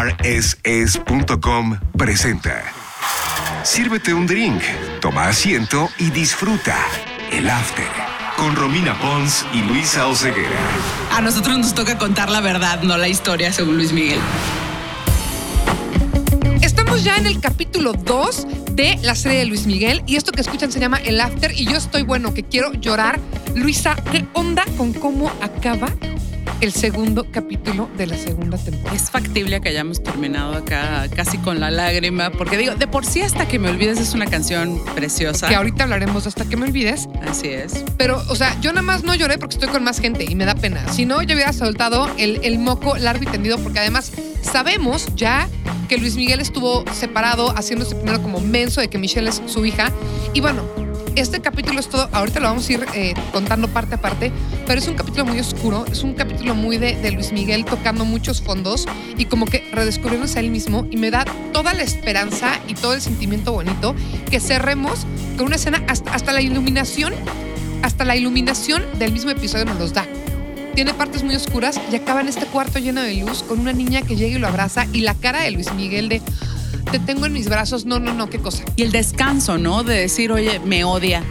rss.com presenta. Sírvete un drink, toma asiento y disfruta el after con Romina Pons y Luisa Oceguera. A nosotros nos toca contar la verdad, no la historia, según Luis Miguel. Estamos ya en el capítulo 2 de la serie de Luis Miguel y esto que escuchan se llama El After y yo estoy bueno, que quiero llorar. Luisa, ¿qué onda con cómo acaba el segundo capítulo de la segunda temporada? Es factible que hayamos terminado acá casi con la lágrima, porque digo, de por sí hasta que me olvides es una canción preciosa. Que ahorita hablaremos hasta que me olvides. Así es. Pero, o sea, yo nada más no lloré porque estoy con más gente y me da pena. Si no, yo hubiera soltado el, el moco largo y tendido porque además sabemos ya que Luis Miguel estuvo separado, haciéndose primero como menso de que Michelle es su hija. Y bueno, este capítulo es todo, ahorita lo vamos a ir eh, contando parte a parte, pero es un capítulo muy oscuro, es un capítulo muy de, de, Luis Miguel tocando muchos fondos y como que redescubriéndose a él mismo y me da toda la esperanza y todo el sentimiento bonito que cerremos con una escena hasta, hasta la iluminación, hasta la iluminación del mismo episodio nos los da. Tiene partes muy oscuras y acaba en este cuarto lleno de luz con una niña que llega y lo abraza y la cara de Luis Miguel de te tengo en mis brazos, no, no, no, qué cosa. Y el descanso, ¿no? De decir, oye, me odia,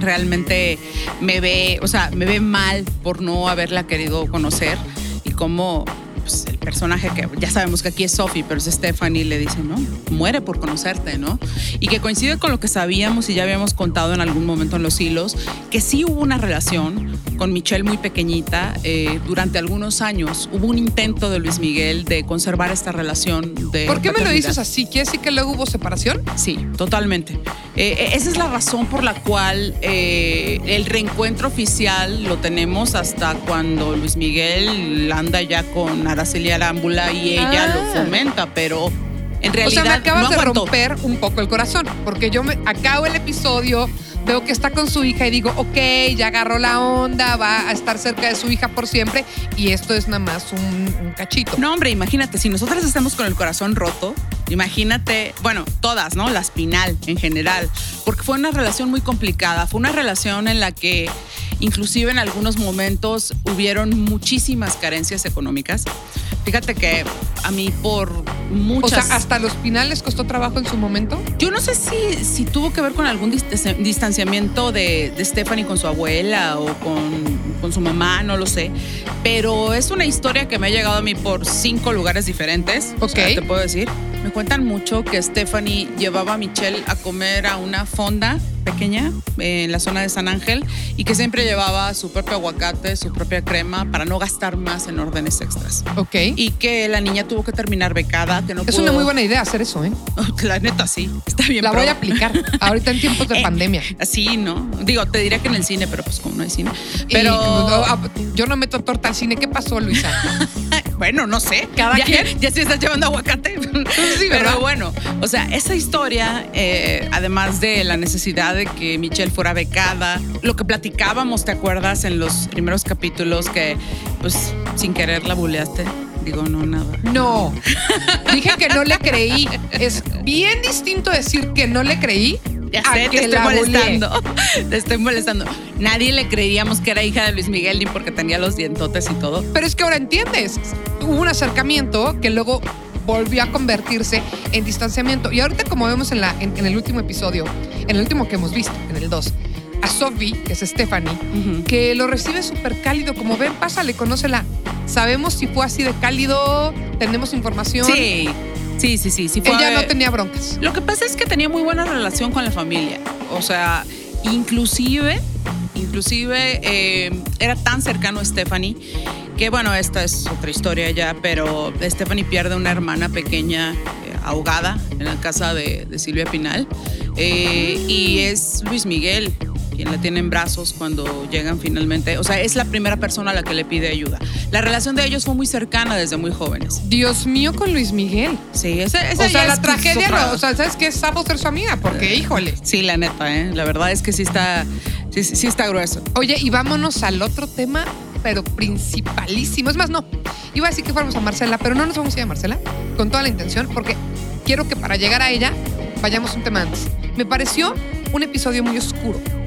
realmente me ve, o sea, me ve mal por no haberla querido conocer y cómo pues, el personaje que ya sabemos que aquí es Sophie, pero es Stephanie, le dice, no, muere por conocerte, ¿no? Y que coincide con lo que sabíamos y ya habíamos contado en algún momento en los hilos, que sí hubo una relación con Michelle muy pequeñita. Eh, durante algunos años hubo un intento de Luis Miguel de conservar esta relación de. ¿Por qué me lo dices así? ¿Quiere decir que luego hubo separación? Sí, totalmente. Eh, esa es la razón por la cual eh, el reencuentro oficial lo tenemos hasta cuando Luis Miguel anda ya con Araceli Arámbula y ella Ah. lo fomenta, pero en realidad o sea, me acabas no de romper un poco el corazón, porque yo me acabo el episodio, veo que está con su hija y digo, ok, ya agarró la onda, va a estar cerca de su hija por siempre, y esto es nada más un, un cachito. No, hombre, imagínate, si nosotras estamos con el corazón roto, imagínate, bueno, todas, ¿no? La espinal en general, porque fue una relación muy complicada, fue una relación en la que inclusive en algunos momentos hubieron muchísimas carencias económicas. Fíjate que a mí por O muchas... sea, hasta los finales costó trabajo en su momento. Yo no sé si, si tuvo que ver con algún dis- distanciamiento de, de Stephanie con su abuela o con, con su mamá, no lo sé. Pero es una historia que me ha llegado a mí por cinco lugares diferentes. O sea, Ok. te puedo decir. Me cuentan mucho que Stephanie llevaba a Michelle a comer a una fonda pequeña eh, en la zona de San Ángel y que siempre llevaba su propio aguacate, su propia crema para no gastar más en órdenes extras. Ok. Y que la niña tuvo que terminar becada, que no es pudo- una muy buena idea hacer eso, ¿eh? La neta, sí. Está bien. La voy a aplicar ahorita en tiempos de Eh, pandemia. Así, ¿no? Digo, te diría que en el cine, pero pues como no hay cine. Y, Pero no, yo no meto torta al cine. ¿Qué pasó, Luisa? bueno, no sé. Cada ya, quien. Ya se estás llevando aguacate. Pero bueno, o sea, esa historia, eh, además de la necesidad de que Michelle fuera becada, lo que platicábamos, ¿te acuerdas? En los primeros capítulos que, pues, sin querer la buleaste. Digo, no, nada. No. Dije que no le creí. Es bien distinto decir que no le creí Ya a sé, que te estoy molestando. Te estoy molestando. Nadie le creíamos que era hija de Luis Miguel ni porque tenía los dientotes y todo. Pero es que ahora entiendes. Hubo un acercamiento que luego volvió a convertirse en distanciamiento. Y ahorita, como vemos en, la, en, en el último episodio, en el último que hemos visto, en el 2, a Sophie, que es Stephanie, que lo recibe súper cálido, como ven, pásale, conócela. Sabemos si fue así de cálido, tenemos información. Sí, sí, sí, sí. sí fue- Ella no tenía broncas. Lo que pasa es que tenía muy buena relación con la familia. O sea, inclusive, inclusive eh, era tan cercano a Stephanie que bueno, esta es otra historia ya, pero Stephanie pierde una hermana pequeña eh, ahogada en la casa de, de Silvia Pinal eh, y es Luis Miguel quien la tiene en brazos cuando llegan finalmente. O sea, es la primera persona a la que le pide ayuda. La relación de ellos fue muy cercana desde muy jóvenes. Dios mío con Luis Miguel. Sí, esa, esa O sea, la es tragedia, no, o sea, ¿sabes qué? Sapo ser su amiga, porque híjole. Sí, la neta, ¿eh? La verdad es que sí está, sí, sí está grueso. Oye, y vámonos al otro tema, pero principalísimo. Es más, no, iba a decir que fuéramos a Marcela, pero no nos vamos a ir a Marcela con toda la intención, porque quiero que para llegar a ella vayamos un tema antes. Me pareció un episodio muy oscuro.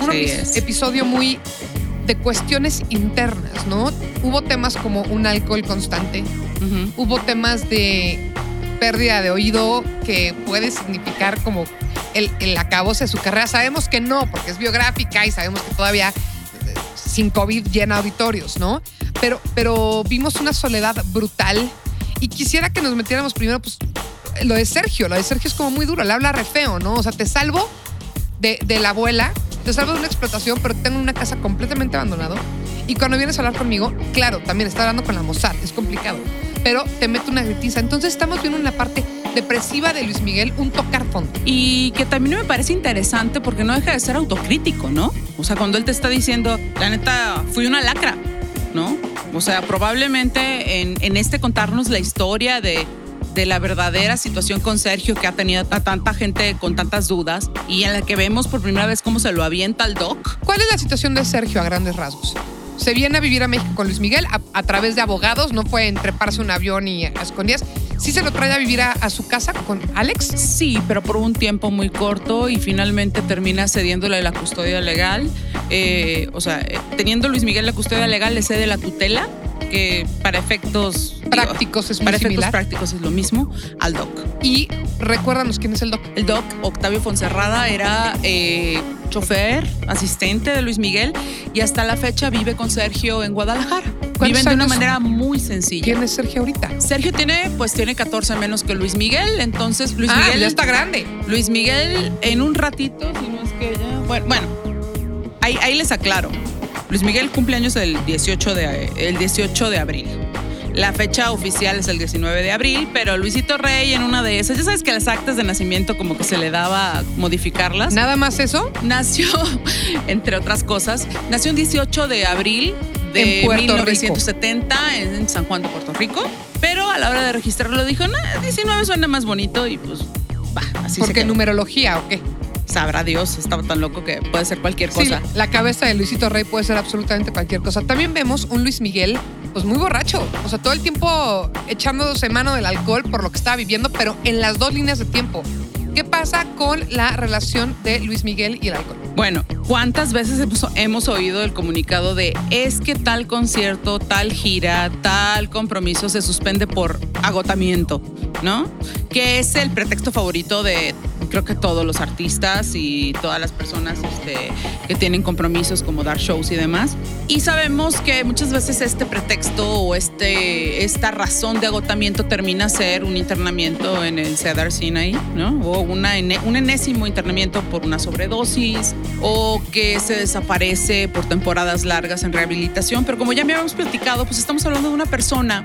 Un Sí, episodio muy de cuestiones internas, ¿no? Hubo temas como un alcohol constante. Hubo temas de pérdida de oído que puede significar como el, el acabose de su carrera. Sabemos que no, porque es biográfica y sabemos que todavía eh, sin COVID llena auditorios, ¿no? Pero, pero vimos una soledad brutal y quisiera que nos metiéramos primero, pues, lo de Sergio. Lo de Sergio es como muy duro, le habla re feo, ¿no? O sea, te salvo de, de la abuela, te salvo de una explotación, pero tengo una casa completamente abandonado. Y cuando vienes a hablar conmigo, claro, también está hablando con la Mossad, es complicado, pero te mete una gritiza. Entonces estamos viendo una parte depresiva de Luis Miguel, un tocar fondo. Y que también me parece interesante porque no deja de ser autocrítico, ¿no? O sea, cuando él te está diciendo, la neta, fui una lacra, ¿no? O sea, probablemente en, en este contarnos la historia de, de la verdadera situación con Sergio que ha tenido a tanta gente con tantas dudas y en la que vemos por primera vez cómo se lo avienta al doc. ¿Cuál es la situación de Sergio a grandes rasgos? Se viene a vivir a México con Luis Miguel a, a través de abogados, no fue entreparse un avión y a escondidas. Sí se lo trae a vivir a, a su casa con Alex. Sí, pero por un tiempo muy corto y finalmente termina cediéndole la custodia legal. Eh, o sea, eh, teniendo Luis Miguel la custodia legal, le cede la tutela, que para efectos Prácticos es muy para efectos similar. prácticos es lo mismo, al DOC. Y recuérdanos quién es el doc. El DOC, Octavio Fonserrada, era eh, chofer, asistente de Luis Miguel y hasta la fecha vive con Sergio en Guadalajara. Viven de una manera muy sencilla. ¿Quién es Sergio ahorita? Sergio tiene, pues tiene 14 menos que Luis Miguel, entonces Luis ah, Miguel ya está grande. Luis Miguel en un ratito, si no es que ya. Bueno, bueno ahí, ahí les aclaro. Luis Miguel cumpleaños el 18 de, el 18 de abril. La fecha oficial es el 19 de abril, pero Luisito Rey en una de esas, ya sabes que las actas de nacimiento como que se le daba modificarlas. Nada más eso. Nació, entre otras cosas, nació el 18 de abril de En Puerto Rico. 1970 en San Juan de Puerto Rico, pero a la hora de registrarlo dijo, nah, 19 suena más bonito y pues va, así se porque numerología o qué. Sabrá Dios, estaba tan loco que puede ser cualquier Sí, cosa. la cabeza de Luisito Rey puede ser absolutamente cualquier cosa. También vemos un Luis Miguel, pues muy borracho. O sea, todo el tiempo echándose mano del alcohol por lo que estaba viviendo, pero en las dos líneas de tiempo. ¿Qué pasa con la relación de Luis Miguel y el alcohol? Bueno, ¿cuántas veces hemos, oído el comunicado de es que tal concierto, tal gira, tal compromiso se suspende por agotamiento, ¿no? Que es el pretexto favorito de creo que todos los artistas y todas las personas este, que tienen compromisos como dar shows y demás. Y sabemos que muchas veces este pretexto o este, esta razón de agotamiento termina ser un internamiento en el Cedar Sinai, ¿no? O una, un enésimo internamiento por una sobredosis o que se desaparece por temporadas largas en rehabilitación. Pero como ya me habíamos platicado, pues estamos hablando de una persona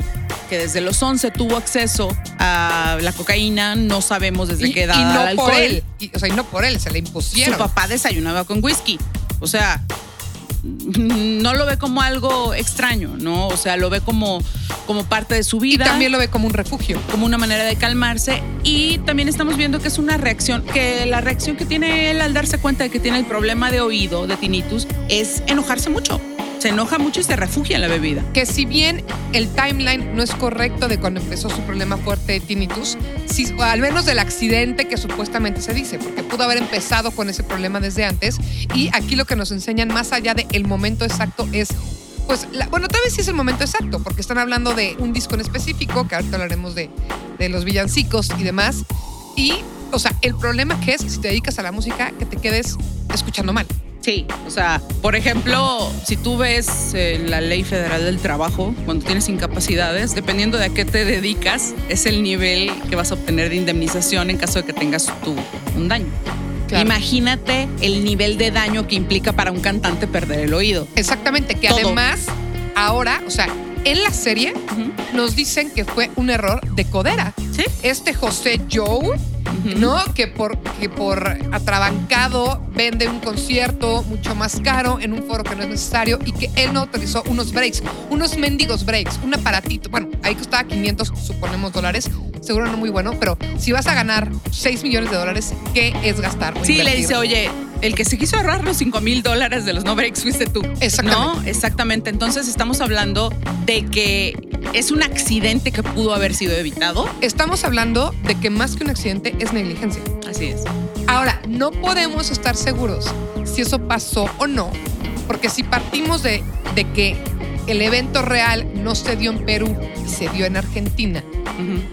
que desde los 11 tuvo acceso a la cocaína, no sabemos desde Y, qué edad y no por él. Y, o sea, y no por él, se le Su impusieron. papá desayunaba con whisky. O sea, no lo ve como algo extraño, ¿no? O sea, lo ve como, como parte de su Y vida. también lo ve como un refugio. como una manera de calmarse y también estamos viendo que es una reacción, que la reacción que tiene él al darse cuenta de que tiene el problema de oído, de tinnitus, es enojarse mucho. Se enoja mucho y se refugia en la bebida. que si bien el timeline no es correcto de cuando empezó su problema fuerte de tinnitus, o al menos del accidente que supuestamente se dice, porque pudo haber empezado con ese problema desde antes, y aquí lo que nos enseñan más allá del el momento exacto es... Pues, la- bueno, tal vez sí es el momento exacto, porque están hablando de un disco en específico, que ahorita hablaremos de, de los villancicos y demás. Y, o sea, el problema que es, si te dedicas a la música, que te quedes escuchando mal. Sí, o sea, por ejemplo, si tú ves eh, la ley federal del trabajo, cuando tienes incapacidades, dependiendo de a qué te dedicas, es el nivel que vas a obtener de indemnización en caso de que tengas tú un daño. Claro. Imagínate el nivel de daño que implica para un cantante perder el oído. Exactamente, que Todo. además, ahora, o sea, en la serie nos dicen que fue un error de codera. Sí. Este José Joe. ¿no? Que por, que por atrabancado vende un concierto mucho más caro en un foro que no es necesario y que él no autorizó unos breaks, unos mendigos breaks, un aparatito. Bueno, ahí costaba 500, suponemos, dólares. Seguro no muy bueno, pero si vas a ganar 6 millones de dólares, ¿qué es gastar? o Sí, le dice, oye, el que se quiso ahorrar los 5 mil dólares de los no breaks fuiste tú. Exactamente. No, exactamente. Entonces estamos hablando de que es un accidente que pudo haber sido evitado. Estamos hablando de que más que un accidente es negligencia. Así es. Ahora, no podemos estar seguros si eso pasó o no, porque si partimos de, de que el evento real no se dio en Perú y se dio en Argentina.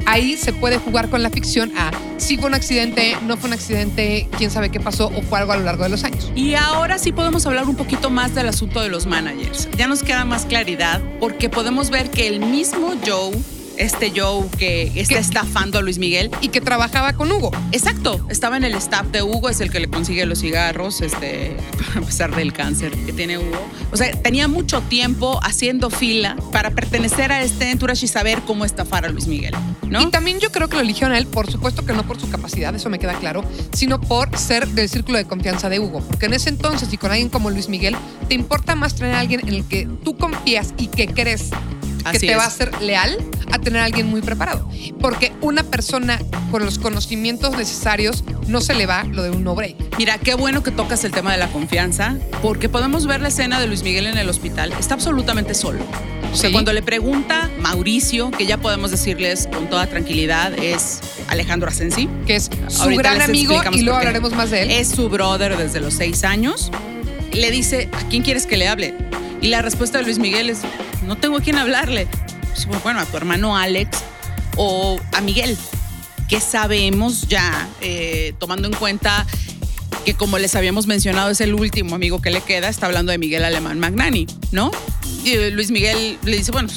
Ahí se puede jugar con la ficción a si fue un accidente, no fue un accidente, quién sabe qué pasó o fue algo a lo largo de los años. Y ahora sí podemos hablar un poquito más del asunto de los managers. Ya nos queda más claridad porque podemos ver que el mismo Joe, este Joe que está Que- estafando a Luis Miguel, Y que trabajaba con Hugo. Exacto, estaba en el staff de Hugo, es el que le consigue los cigarros, este, a pesar del cáncer que tiene Hugo. O sea, tenía mucho tiempo haciendo fila para pertenecer a este entourage y saber cómo estafar a Luis Miguel, ¿no? Y también yo creo que lo eligieron a él, por supuesto que no por su capacidad, eso me queda claro, sino por ser del círculo de confianza de Hugo. Porque en ese entonces y con alguien como Luis Miguel, te importa más tener a alguien en el que tú confías y que crees que te es. va a ser leal a tener a alguien muy preparado. Porque una persona con los conocimientos necesarios no se le va lo de un no break. Mira, qué bueno que tocas el tema de la confianza, porque podemos ver la escena de Luis Miguel en el hospital. Está absolutamente solo. O sea, Sí. cuando le pregunta Mauricio, que ya podemos decirles con toda tranquilidad, es Alejandro Asensi. Que es su Ahorita gran amigo y luego hablaremos más de él. Es su brother desde los seis años. Le dice, ¿a quién quieres que le hable? Y la respuesta de Luis Miguel es, no tengo a quién hablarle. Pues, bueno, a tu hermano Alex o a Miguel, que sabemos ya, eh, tomando en cuenta que como les habíamos mencionado es el último amigo que le queda, está hablando de Miguel Alemán Magnani, ¿no? Y eh, Luis Miguel le dice, bueno,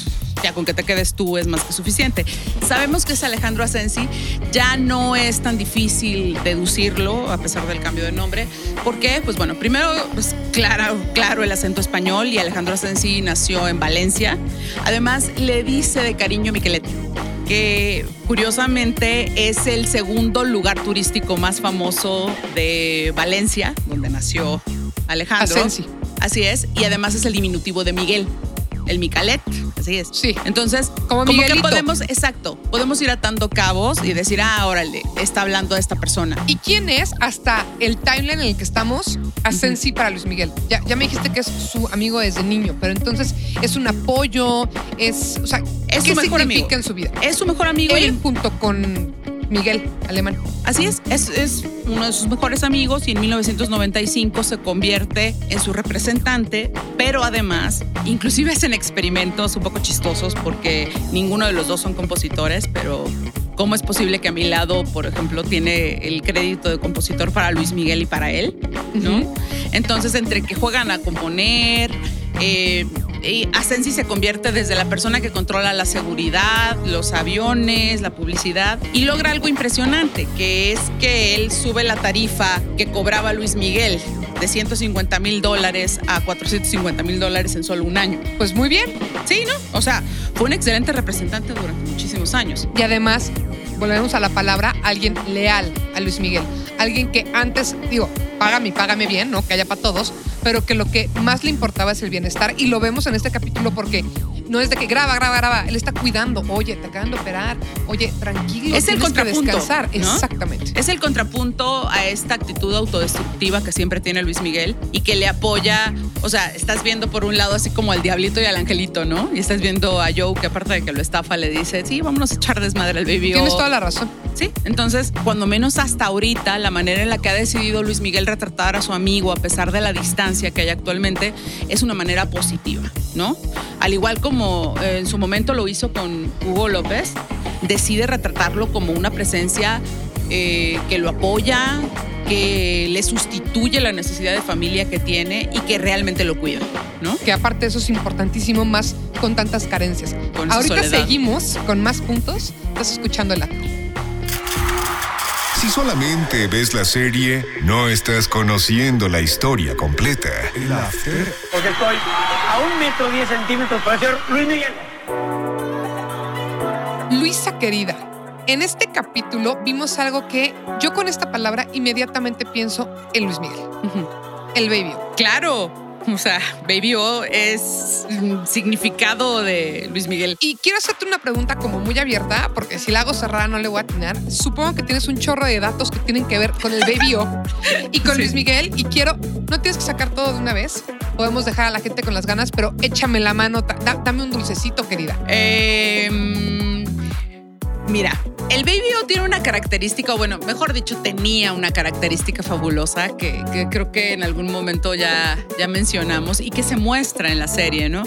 ya con que te quedes tú es más que suficiente. Sabemos que es Alejandro Asensi, ya no es tan difícil deducirlo a pesar del cambio de nombre. ¿Por qué? Pues bueno, primero, pues claro, claro el acento español y Alejandro Asensi nació en Valencia. Además, le dice de cariño Miquelete que curiosamente es el segundo lugar turístico más famoso de Valencia, donde nació Alejandro. Asensi. Así es, y además es el diminutivo de Miguel, el Micalet, así es. Sí. Entonces, Como como, que podemos, exacto, podemos ir atando cabos y decir, ah, órale, está hablando de esta persona. ¿Y quién es hasta el timeline en el que estamos? Asensi para Luis Miguel. Ya, ya me dijiste que es su amigo desde niño, pero entonces es un apoyo, es, o sea, Es ¿qué su mejor significa amigo. en su vida? Es su mejor amigo y Él junto con Miguel Alemán. Así es, es, es uno de sus mejores amigos y en 1995 se convierte en su representante, pero además, inclusive hacen experimentos un poco chistosos porque ninguno de los dos son compositores, pero ¿cómo es posible que a mi lado, por ejemplo, tiene el crédito de compositor para Luis Miguel y para él? ¿No? Entonces, entre que juegan a componer, eh, y Asensi se convierte desde la persona que controla la seguridad, los aviones, la publicidad, y logra algo impresionante, que es que él sube la tarifa que cobraba Luis Miguel de 150 mil dólares a 450 mil dólares en solo un año. Pues muy bien. Sí, ¿no? O sea, fue un excelente representante durante muchísimos años. Y además, volvemos a la palabra, alguien leal a Luis Miguel. Alguien que antes, digo, págame, págame bien, ¿no? Que haya para todos, pero que lo que más le importaba es el bienestar. Y lo vemos en este capítulo porque no es de que graba, graba, graba. Él está cuidando. Oye, te acaban de operar. Oye, tranquilo. Es el que contrapunto, descansar. ¿no? Exactamente. Es el contrapunto a esta actitud autodestructiva que siempre tiene Luis Miguel y que le apoya. O sea, estás viendo por un lado así como al diablito y al angelito, ¿no? Y estás viendo a Joe que aparte de que lo estafa le dice, sí, vámonos a echar desmadre al baby. Tienes toda la razón. Sí, entonces, cuando menos hasta ahorita, la manera en la que ha decidido Luis Miguel retratar a su amigo, a pesar de la distancia que hay actualmente, es una manera positiva, ¿no? Al igual como eh, en su momento lo hizo con Hugo López, decide retratarlo como una presencia eh, que lo apoya, que le sustituye la necesidad de familia que tiene y que realmente lo cuida, ¿no? Que aparte eso es importantísimo más con tantas carencias. Con Ahorita soledad. seguimos con más puntos. Estás escuchando el acto. Si solamente ves la serie, no estás conociendo la historia completa. El after porque estoy a un metro diez centímetros para ser Luis Miguel. Luisa querida, en este capítulo vimos algo que yo con esta palabra inmediatamente pienso en Luis Miguel, el baby. Claro. O sea, Baby O es significado de Luis Miguel. Y quiero hacerte una pregunta como muy abierta, porque si la hago cerrada no le voy a atinar. Supongo que tienes un chorro de datos que tienen que ver con el Baby O y con Sí. Luis Miguel. Y quiero, no tienes que sacar todo de una vez. Podemos dejar a la gente con las ganas, pero échame la mano, da- dame un dulcecito, querida. Eh, mira, El Baby O tiene una característica, o bueno, mejor dicho, tenía una característica fabulosa que, creo que en algún momento ya, ya mencionamos y que se muestra en la serie, ¿no?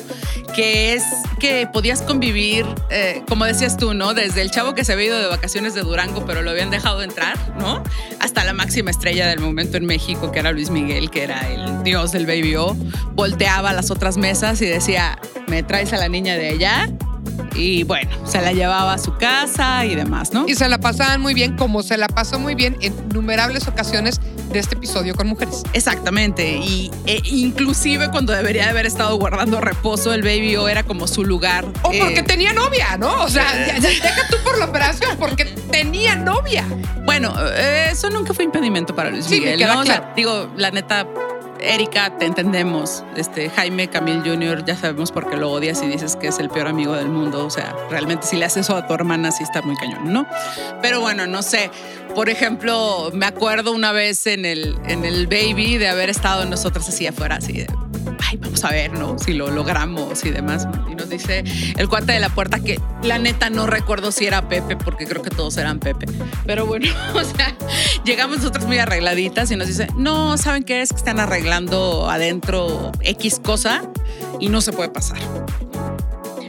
Que es que podías convivir, eh, como decías tú, ¿no? Desde el chavo que se había ido de vacaciones de Durango, pero lo habían dejado entrar, ¿no? Hasta la máxima estrella del momento en México, que era Luis Miguel, que era el dios del Baby O, volteaba las otras mesas y decía, me traes a la niña de allá y bueno, se la llevaba a su casa y demás, ¿no? Y se la pasaban muy bien, como se la pasó muy bien en innumerables ocasiones de este episodio con mujeres. Exactamente, y e, inclusive cuando debería de haber estado guardando reposo, el Baby O era como su lugar. O porque eh, tenía novia, ¿no? O sea, ya- ya- deja tú por la operación, porque tenía novia. Bueno, eh, eso nunca fue impedimento para Luis Sí, me Miguel, queda ¿no? O sea, digo, la neta, Erika, te entendemos. Este, Jaime Camil Jr., ya sabemos por qué lo odias y dices que es el peor amigo del mundo. O sea, realmente si le haces eso a tu hermana, sí está muy cañón, ¿no? Pero bueno, no sé. Por ejemplo, me acuerdo una vez en el, en el Baby de haber estado nosotras así afuera, así de, ay, vamos a ver, ¿no? Si lo logramos y demás. Y nos dice el cuate de la puerta que la neta no recuerdo si era Pepe, porque creo que todos eran Pepe. Pero bueno, o sea, llegamos nosotros muy arregladitas y nos dice, no, ¿saben qué es? Que están arreglando adentro X cosa y no se puede pasar.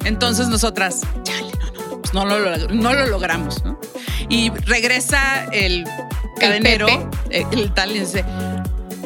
Entonces nosotras, chale, no, no, pues no lo, no lo logramos, ¿no? Y regresa el cadenero, eh, el, tal, y dice,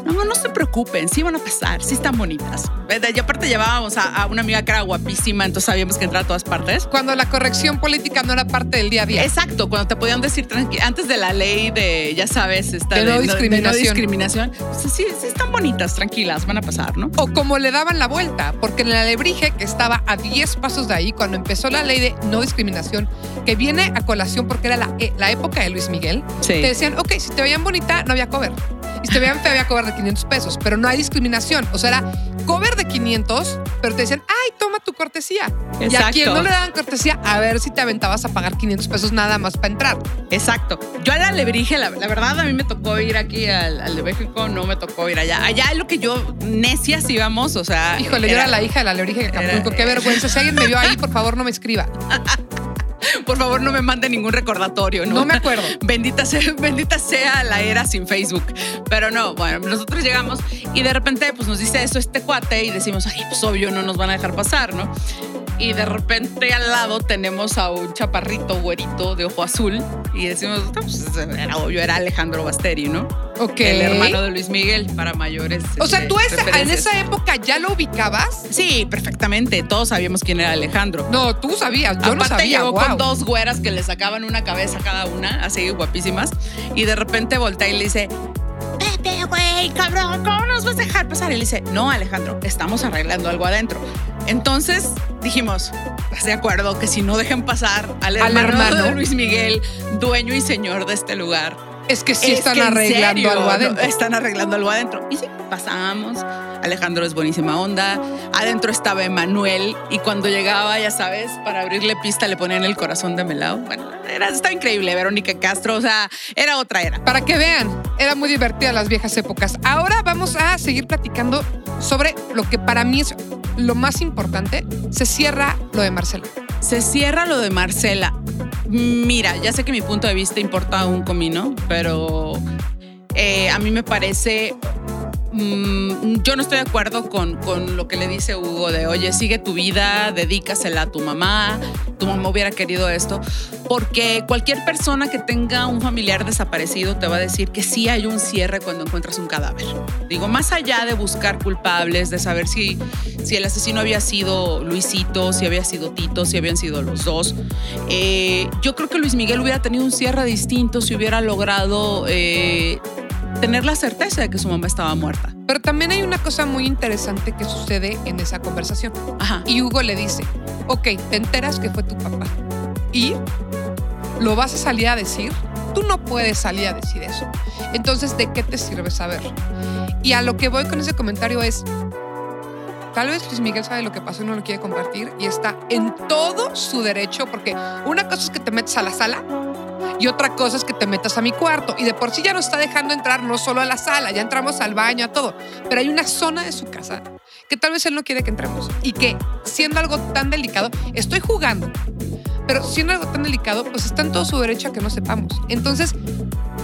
no, no se preocupen, sí van a pasar, sí están bonitas. Y aparte llevábamos a, a una amiga que era guapísima, entonces sabíamos que entraba a todas partes. Cuando la corrección política no era parte del día a día. Exacto, cuando te podían decir antes de la ley de, ya sabes, esta De no discriminación. discriminación, pues sí, sí están bonitas, tranquilas, van a pasar, ¿no? O como le daban la vuelta, porque en el alebrije que estaba a 10 pasos de ahí, cuando empezó la ley de no discriminación, que viene a colación porque era la, e- la época de Luis Miguel, Sí. te decían, ok, si te veían bonita, no había cover. Y si te veían fea, había cover de 500 pesos, pero no hay discriminación. O sea, era cover de 500, pero te decían, ay, toma tu cortesía. Y a Exacto. quien no le daban cortesía, a ver si te aventabas a pagar 500 pesos nada más para entrar. Exacto. Yo a la Alebrije, la, la verdad, a mí me tocó ir aquí al, al de México, no me tocó ir allá. Allá es lo que yo, necias íbamos, o sea. Híjole, yo era la hija de la alebrije de Acapulco. era- Qué vergüenza. Si alguien me vio ahí, por favor, no me escriba. Por favor, no me mande ningún recordatorio, ¿no? No me acuerdo. Bendita sea, bendita sea la era sin Facebook. Pero no, bueno, nosotros llegamos y de repente pues nos dice eso este cuate y decimos, ay, pues obvio no nos van a dejar pasar, ¿no? Y de repente al lado tenemos a un chaparrito güerito de ojo azul y decimos, "No, pues, era obvio, era Alejandro Basteri, ¿no? Ok. El hermano de Luis Miguel para mayores. O sea, este, tú esa- en esa época ya lo ubicabas. Sí, perfectamente. Todos sabíamos quién era Alejandro. No, tú sabías, yo no Aparte sabía. llegó guau. con dos güeras que le sacaban una cabeza cada una, así guapísimas, y de repente voltea y le dice, Pepe, güey, cabrón, ¿cómo nos vas a dejar pasar? Y le dice, no, Alejandro, estamos arreglando algo adentro. Entonces dijimos, ¿estás de acuerdo que si no dejen pasar al Al hermano, hermano. de Luis Miguel, dueño y señor de este lugar? Es que sí Es están que arreglando serio, algo no, adentro. están arreglando algo adentro. Y sí, pasamos. Alejandro es buenísima onda. Adentro estaba Emanuel. Y cuando llegaba, ya sabes, para abrirle pista le ponían el corazón de melao. Bueno, era, estaba increíble. Verónica Castro, o sea, era otra era. Para que vean, era muy divertida las viejas épocas. Ahora vamos a seguir platicando sobre lo que para mí es lo más importante. Se cierra lo de Marcela. Se cierra lo de Marcela. Mira, ya sé que mi punto de vista importa un comino, pero eh, a mí me parece. Mm, yo no estoy de acuerdo con, con lo que le dice Hugo de, oye, sigue tu vida, dedícasela a tu mamá, tu mamá hubiera querido esto, porque cualquier persona que tenga un familiar desaparecido te va a decir que sí hay un cierre cuando encuentras un cadáver. Digo, más allá de buscar culpables, de saber si, si el asesino había sido Luisito, si había sido Tito, si habían sido los dos, eh, yo creo que Luis Miguel hubiera tenido un cierre distinto si hubiera logrado eh, tener la certeza de que su mamá estaba muerta. Pero también hay una cosa muy interesante que sucede en esa conversación. Ajá. Y Hugo le dice, ok, te enteras que fue tu papá. ¿Y lo vas a salir a decir? Tú no puedes salir a decir eso. Entonces, ¿de qué te sirve saber? Y a lo que voy con ese comentario es, tal vez Luis Miguel sabe lo que pasó y no lo quiere compartir y está en todo su derecho, porque una cosa es que te metes a la sala y otra cosa es que te metas a mi cuarto. Y de por sí ya nos está dejando entrar no solo a la sala, ya entramos al baño, a todo. Pero hay una zona de su casa que tal vez él no quiere que entremos y que siendo algo tan delicado, estoy jugando, pero siendo algo tan delicado, pues está en todo su derecho a que no sepamos. Entonces,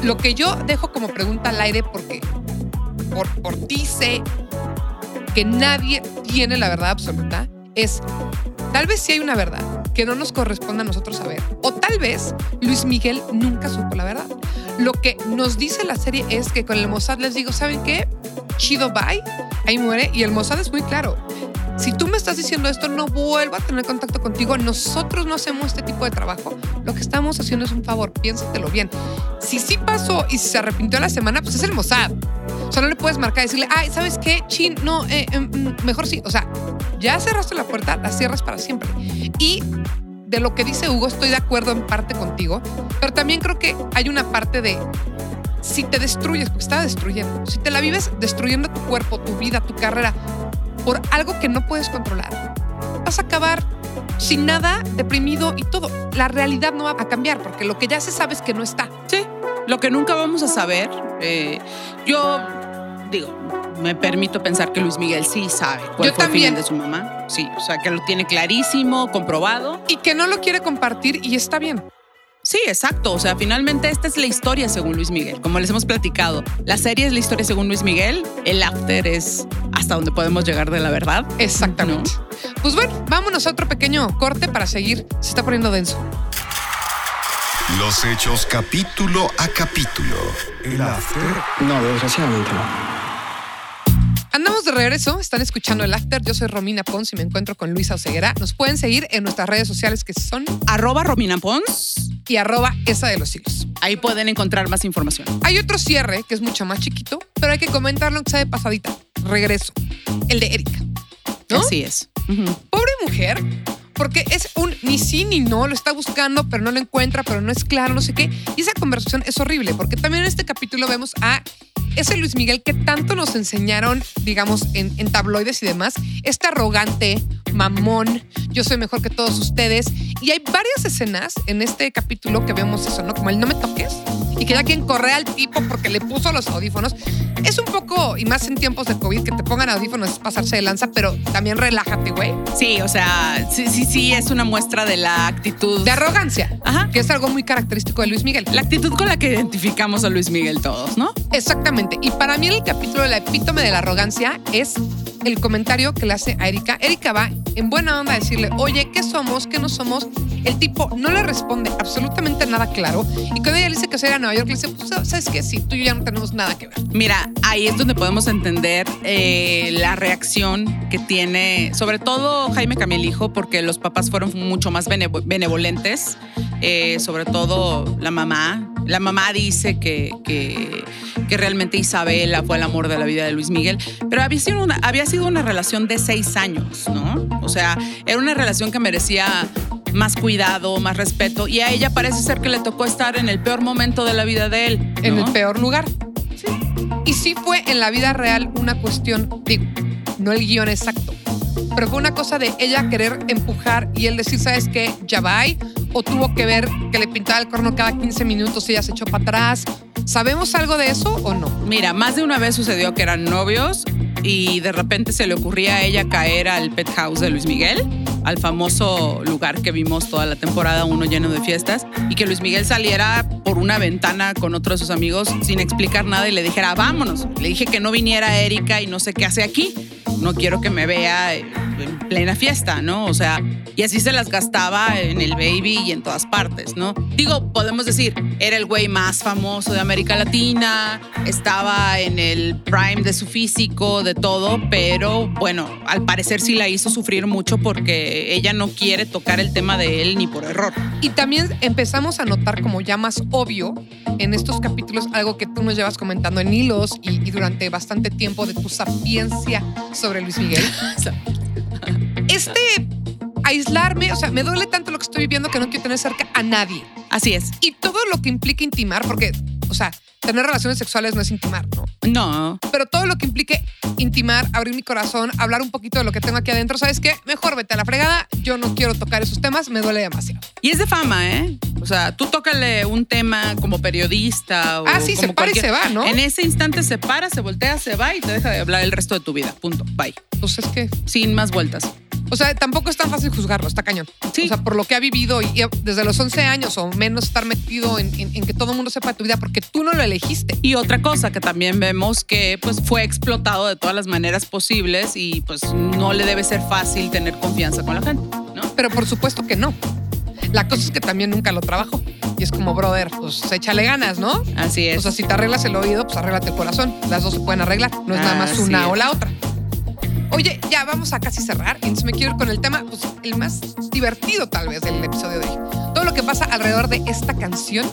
lo que yo dejo como pregunta al aire, porque por, por ti sé que nadie tiene la verdad absoluta, es, tal vez sí hay una verdad que no nos corresponde a nosotros saber, o tal vez Luis Miguel nunca supo la verdad. Lo que nos dice la serie es que con el Mossad les digo, ¿saben qué? Chido, bye. Ahí muere. Y el Mossad es muy claro. Si tú me estás diciendo esto, no vuelvo a tener contacto contigo. Nosotros no hacemos este tipo de trabajo. Lo que estamos haciendo es un favor. Piénsatelo bien. Si sí pasó y se arrepintió la semana, pues es el Mossad. O sea, no le puedes marcar y decirle, ay, ¿sabes qué? Chin, no, eh, eh, mm, mejor sí. O sea, ya cerraste la puerta, la cierras para siempre. Y de lo que dice Hugo, estoy de acuerdo en parte contigo, pero también creo que hay una parte de si te destruyes, porque está destruyendo, si te la vives destruyendo tu cuerpo, tu vida, tu carrera, por algo que no puedes controlar, vas a acabar sin nada, deprimido y todo. La realidad no va a cambiar, porque lo que ya se sabe es que no está. Sí, lo que nunca vamos a saber. eh, yo digo, me permito pensar que Luis Miguel sí sabe cuál Yo fue el también. final de su mamá. Sí, o sea, que lo tiene clarísimo, comprobado. Y que no lo quiere compartir y está bien. Sí, exacto. O sea, finalmente esta es la historia según Luis Miguel, como les hemos platicado. La serie es la historia según Luis Miguel, el after es hasta donde podemos llegar de la verdad. Exactamente. Pues bueno, vámonos a otro pequeño corte para seguir. Se está poniendo denso. Los hechos capítulo a capítulo. El after. No, desgraciadamente no. Andamos de regreso, están escuchando el After. Yo soy Romina Pons y me encuentro con Luisa Oseguera. Nos pueden seguir en nuestras redes sociales que son Arroba Romina Pons. y arroba esa de los hilos. Ahí pueden encontrar más información. Hay otro cierre que es mucho más chiquito, pero hay que comentarlo que sea de pasadita. Regreso. El de Erika. ¿No? Así es. Pobre mujer, porque es un ni sí ni no, lo está buscando, pero no lo encuentra, pero no es claro, no sé qué. Y esa conversación es horrible, porque también en este capítulo vemos a ese Luis Miguel que tanto nos enseñaron, digamos, en, tabloides y demás, este arrogante, mamón, yo soy mejor que todos ustedes. Y hay varias escenas en este capítulo que vemos eso, ¿no? Como el no me toques y que ya quien corre al tipo porque le puso los audífonos. Es un poco, y más en tiempos de COVID, que te pongan audífonos es pasarse de lanza, pero también relájate, güey. Sí, o sea, sí, sí, sí, es una muestra de la actitud. De arrogancia, Ajá. que es algo muy característico de Luis Miguel. La actitud con la que identificamos a Luis Miguel todos, ¿no? Exactamente. Y para mí el capítulo de la epítome de la arrogancia es el comentario que le hace a Erika. Erika va en buena onda a decirle, oye, ¿qué somos? ¿Qué no somos? El tipo no le responde absolutamente nada claro. Y cuando ella le dice que se a Nueva York, le dice, pues, ¿sabes qué? Sí, tú y yo ya no tenemos nada que ver. Mira, ahí es donde podemos entender eh, la reacción que tiene, sobre todo Jaime Camilijo, porque los papás fueron mucho más benevo- benevolentes, eh, sobre todo la mamá. La mamá dice que, que, que realmente Isabela fue el amor de la vida de Luis Miguel, pero había sido, una, había sido una relación de seis años, ¿no? O sea, era una relación que merecía más cuidado, más respeto, y a ella parece ser que le tocó estar en el peor momento de la vida de él. En el peor lugar. Y sí fue en la vida real una cuestión, digo, no el guion exacto, pero fue una cosa de ella querer empujar y él decir, ¿sabes qué? Ya va. O tuvo que ver que le pintaba el corno cada 15 minutos y ella se echó para atrás. ¿Sabemos algo de eso o no? Mira, más de una vez sucedió que eran novios y de repente se le ocurría a ella caer al penthouse de Luis Miguel, al famoso lugar que vimos toda la temporada, uno lleno de fiestas, y que Luis Miguel saliera por una ventana con otro de sus amigos sin explicar nada y le dijera, vámonos. Le dije que no viniera Erika y no sé qué hace aquí. No quiero que me vea en plena fiesta, ¿no? O sea, y así se las gastaba en el baby y en todas partes, ¿no? Digo, podemos decir, era el güey más famoso de América Latina, estaba en el prime de su físico, de todo, pero bueno, al parecer sí la hizo sufrir mucho porque ella no quiere tocar el tema de él ni por error. Y también empezamos a notar como ya más obvio en estos capítulos algo que tú nos llevas comentando en hilos y, y durante bastante tiempo de tu sapiencia sobre Luis Miguel. Este aislarme, o sea, me duele tanto lo que estoy viviendo que no quiero tener cerca a nadie. Así es. Y todo lo que implica intimar, porque, o sea, tener relaciones sexuales no es intimar, ¿no? No, Pero todo lo que implique intimar, abrir mi corazón, hablar un poquito de lo que tengo aquí adentro, ¿sabes qué? Mejor vete a la fregada, yo no quiero tocar esos temas, me duele demasiado. Y es de fama, ¿eh? O sea, tú tócale un tema como periodista o Ah, sí, se para y se va, ¿no? En ese instante se para, se voltea, se va y te deja de hablar el resto de tu vida. Punto. Bye. pues es que sin más vueltas. O sea, tampoco es tan fácil juzgarlo, está cañón. Sí. O sea, por lo que ha vivido y, y desde los 11 años o menos estar metido en, en- en que todo el mundo sepa tu vida porque tú no lo elegiste. Y otra cosa que también vemos que pues fue explotado de todas las maneras posibles y pues no le debe ser fácil tener confianza con la gente, ¿no? Pero por supuesto que no. La cosa es que también nunca lo trabajó. Y es como, brother, pues échale ganas, ¿no? Así es. O sea, si te arreglas el oído, pues arréglate el corazón. Las dos se pueden arreglar. No es nada más una es. o la otra. Oye, ya vamos a casi cerrar. Y entonces me quiero ir con el tema, pues el más divertido tal vez del episodio de hoy. Todo lo que pasa alrededor de esta canción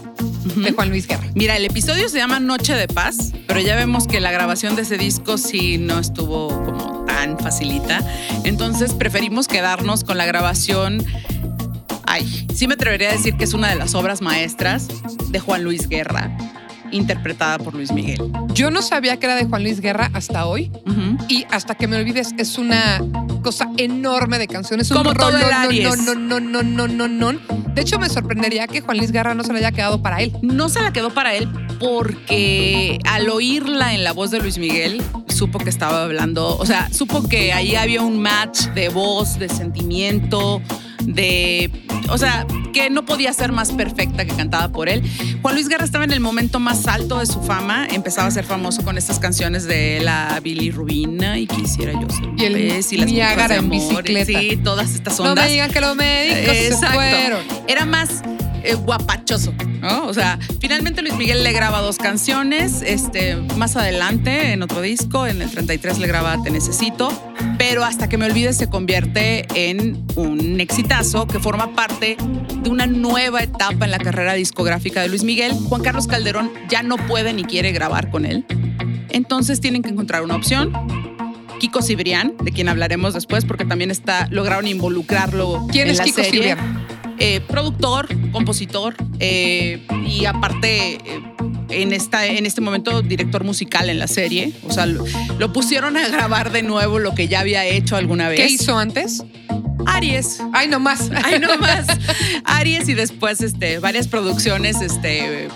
de Juan Luis Guerra. Mira, el episodio se llama Noche de Paz, pero ya vemos que la grabación de ese disco sí no estuvo como tan facilita. Entonces preferimos quedarnos con la grabación. Ay, sí me atrevería a decir que es una de las obras maestras de Juan Luis Guerra, interpretada por Luis Miguel. Yo no sabía que era de Juan Luis Guerra hasta hoy. Y hasta que me olvides, es una cosa enorme de canciones. Un Como todo el Aries. no, no, no, no, no, no, no. De hecho, me sorprendería que Juan Luis Guerra no se le haya quedado para él. No se la quedó para él porque al oírla en la voz de Luis Miguel, supo que estaba hablando, o sea, supo que ahí había un match de voz, de sentimiento, de, o sea, que no podía ser más perfecta que cantada por él. Juan Luis Guerra estaba en el momento más alto de su fama, empezaba a ser famoso con estas canciones de la Billy Rubina y quisiera yo ser Y el pez y las Niágara de en amor. Sí, todas estas No ondas. me digan que los médicos se Exacto. fueron. Era más eh, guapachoso, ¿no? O sea, finalmente Luis Miguel le graba dos canciones, este, más adelante en otro disco, en el 33 le graba Te Necesito, pero hasta que me olvides se convierte en un exitazo que forma parte de una nueva etapa en la carrera discográfica de Luis Miguel. Juan Carlos Calderón ya no puede ni quiere grabar con él. Entonces tienen que encontrar una opción. Kiko Cibrián, de quien hablaremos después, porque también está, lograron involucrarlo ¿Quién en es la Kiko serie. Cibrián? Eh, productor, compositor eh, y aparte eh, en, esta, en este momento director musical en la serie. O sea, lo, lo pusieron a grabar de nuevo lo que ya había hecho alguna vez. ¿Qué hizo antes? Aries. Ay, no más. Ay, no más. Aries y después este, varias producciones este,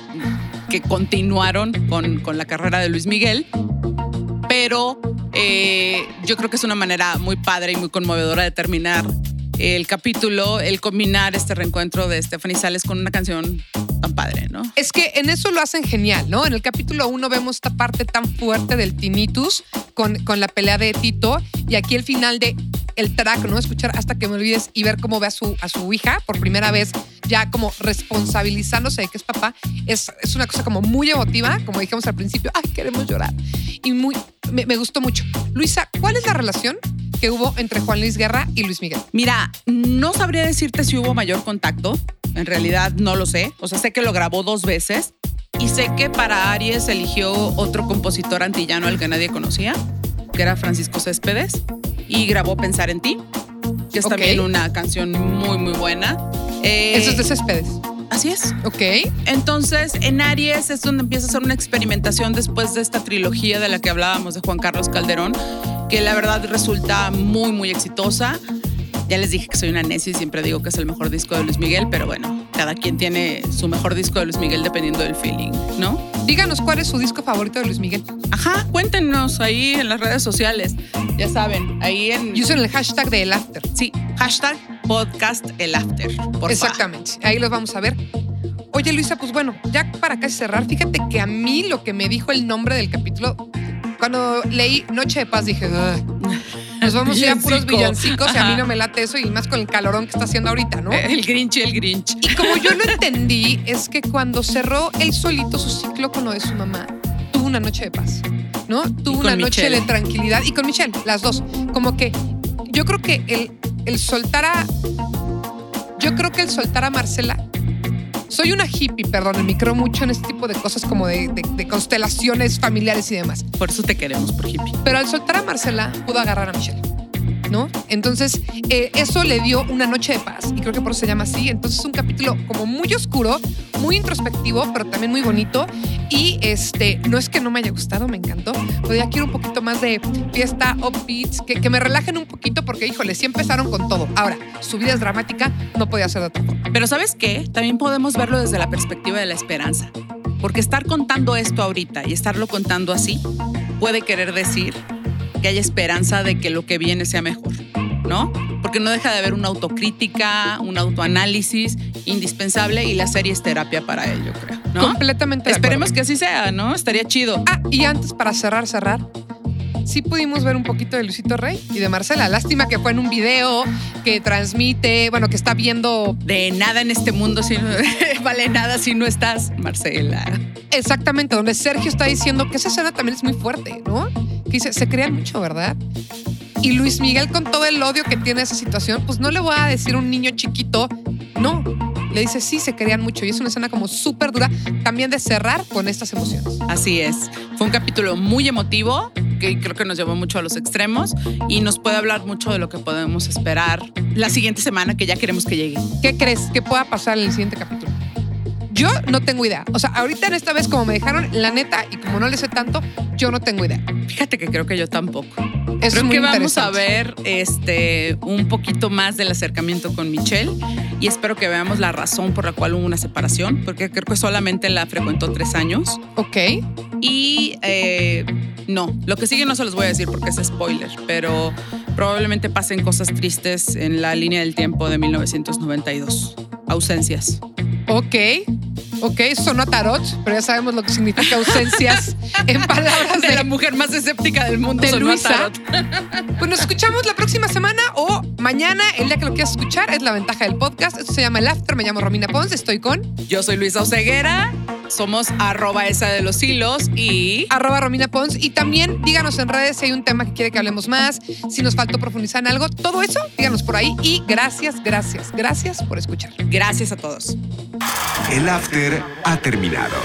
que continuaron con, con la carrera de Luis Miguel. Pero eh, yo creo que es una manera muy padre y muy conmovedora de terminar el capítulo, el combinar este reencuentro de Stephanie Sales con una canción tan padre, ¿no? Es que en eso lo hacen genial, ¿no? En el capítulo 1 vemos esta parte tan fuerte del tinnitus con, con la pelea de Tito y aquí el final de el track, ¿no? Escuchar hasta que me olvides y ver cómo ve a su, a su hija por primera vez, ya como responsabilizándose de que es papá, es, es una cosa como muy emotiva, como dijimos al principio, ay, queremos llorar. Y muy, me, me gustó mucho. Luisa, ¿cuál es la relación que hubo entre Juan Luis Guerra y Luis Miguel? Mira, no sabría decirte si hubo mayor contacto. En realidad no lo sé. O sea, sé que lo grabó dos veces y sé que para Aries eligió otro compositor antillano al que nadie conocía, que era Francisco Céspedes, y grabó Pensar en ti, que es también una canción muy, muy buena. Eh, Eso es de Céspedes. Así es. Ok. Entonces, en Aries es donde empieza a hacer una experimentación después de esta trilogía de la que hablábamos de Juan Carlos Calderón, que la verdad resulta muy, muy exitosa. Ya les dije que soy una necia y siempre digo que es el mejor disco de Luis Miguel, pero bueno, cada quien tiene su mejor disco de Luis Miguel dependiendo del feeling, ¿no? Díganos cuál es su disco favorito de Luis Miguel. Ajá, cuéntenos ahí en las redes sociales. Ya saben, ahí en... Usen el hashtag de El After. Sí, hashtag podcast el after. Por Exactamente. Ahí los vamos a ver. Oye, Luisa, pues bueno, ya para casi cerrar, fíjate que a mí lo que me dijo el nombre del capítulo, cuando leí Noche de Paz, dije, "Ugh, nos vamos a ir a puros Villancico. villancicos y a mí Ajá. no me late eso y más con el calorón que está haciendo ahorita, ¿no? El Grinch el Grinch. Y como yo lo entendí, es que cuando cerró él solito su ciclo con lo de su mamá, tuvo una noche de paz, ¿no? Tuvo una noche Michelle. de tranquilidad. Y con Michelle, las dos. Como que yo creo que el, el soltar a. Yo creo que el soltar a Marcela. Soy una hippie, perdón, me creo mucho en este tipo de cosas como de, de- de constelaciones familiares y demás. Por eso te queremos, por hippie. Pero al soltar a Marcela, pudo agarrar a Michelle. ¿No? Entonces, eh, eso le dio una noche de paz y creo que por eso se llama así. Entonces, es un capítulo como muy oscuro, muy introspectivo, pero también muy bonito. Y este, no es que no me haya gustado, me encantó, ya quiero un poquito más de fiesta, upbeats, que, que me relajen un poquito porque, híjole, sí empezaron con todo. Ahora, su vida es dramática, no podía ser de otra forma. Pero ¿sabes qué? También podemos verlo desde la perspectiva de la esperanza. Porque estar contando esto ahorita y estarlo contando así puede querer decir que haya esperanza de que lo que viene sea mejor, ¿no? Porque no deja de haber una autocrítica, un autoanálisis indispensable y la serie es terapia para ello, creo. ¿no? Completamente. Esperemos que así sea, ¿no? Estaría chido. Ah, y antes, para cerrar, cerrar, sí pudimos ver un poquito de Luisito Rey y de Marcela. Lástima que fue en un video que transmite, bueno, que está viendo De nada en este mundo si no, vale nada si no estás, Marcela. exactamente donde Sergio está diciendo que esa escena también es muy fuerte, ¿no? Que dice, se crean mucho, ¿verdad? Y Luis Miguel con todo el odio que tiene a esa situación, pues no le voy a decir a un niño chiquito, no. Le dice, sí, se querían mucho. Y es una escena como súper dura también de cerrar con estas emociones. Así es. Fue un capítulo muy emotivo que creo que nos llevó mucho a los extremos y nos puede hablar mucho de lo que podemos esperar la siguiente semana que ya queremos que llegue. ¿Qué crees que pueda pasar en el siguiente capítulo? Yo no tengo idea. O sea, ahorita en esta vez, como me dejaron, la neta, y como no le sé tanto, yo no tengo idea. Fíjate que creo que yo tampoco. Es creo muy que vamos a ver este un poquito más del acercamiento con Michelle y espero que veamos la razón por la cual hubo una separación, porque creo que solamente la frecuentó tres años. Ok. Y eh, no, lo que sigue no se los voy a decir porque es spoiler, pero probablemente pasen cosas tristes en la línea del tiempo de 1992. Ausencias. Ok. Ok, sonó tarot, pero ya sabemos lo que significa ausencias en palabras De de la mujer más escéptica del mundo, de Luisa. tarot. Pues nos escuchamos la próxima semana o mañana, el día que lo quieras escuchar, es la ventaja del podcast. Esto se llama El After, me llamo Romina Pons, estoy con Yo soy Luisa Oseguera, somos arroba esa de los hilos y arroba Romina Pons y también díganos en redes si hay un tema que quiere que hablemos más, si nos faltó profundizar en algo, todo eso, díganos por ahí y gracias, gracias, gracias por escuchar. gracias a todos. El after ha terminado,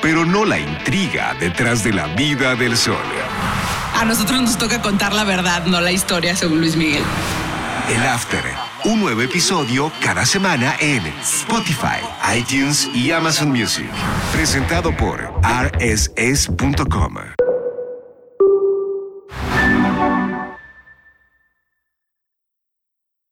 pero no la intriga detrás de la vida del sol. A nosotros nos toca contar la verdad, no la historia, según Luis Miguel. El after, un nuevo episodio cada semana en Spotify, iTunes y Amazon Music. Presentado por rss.com.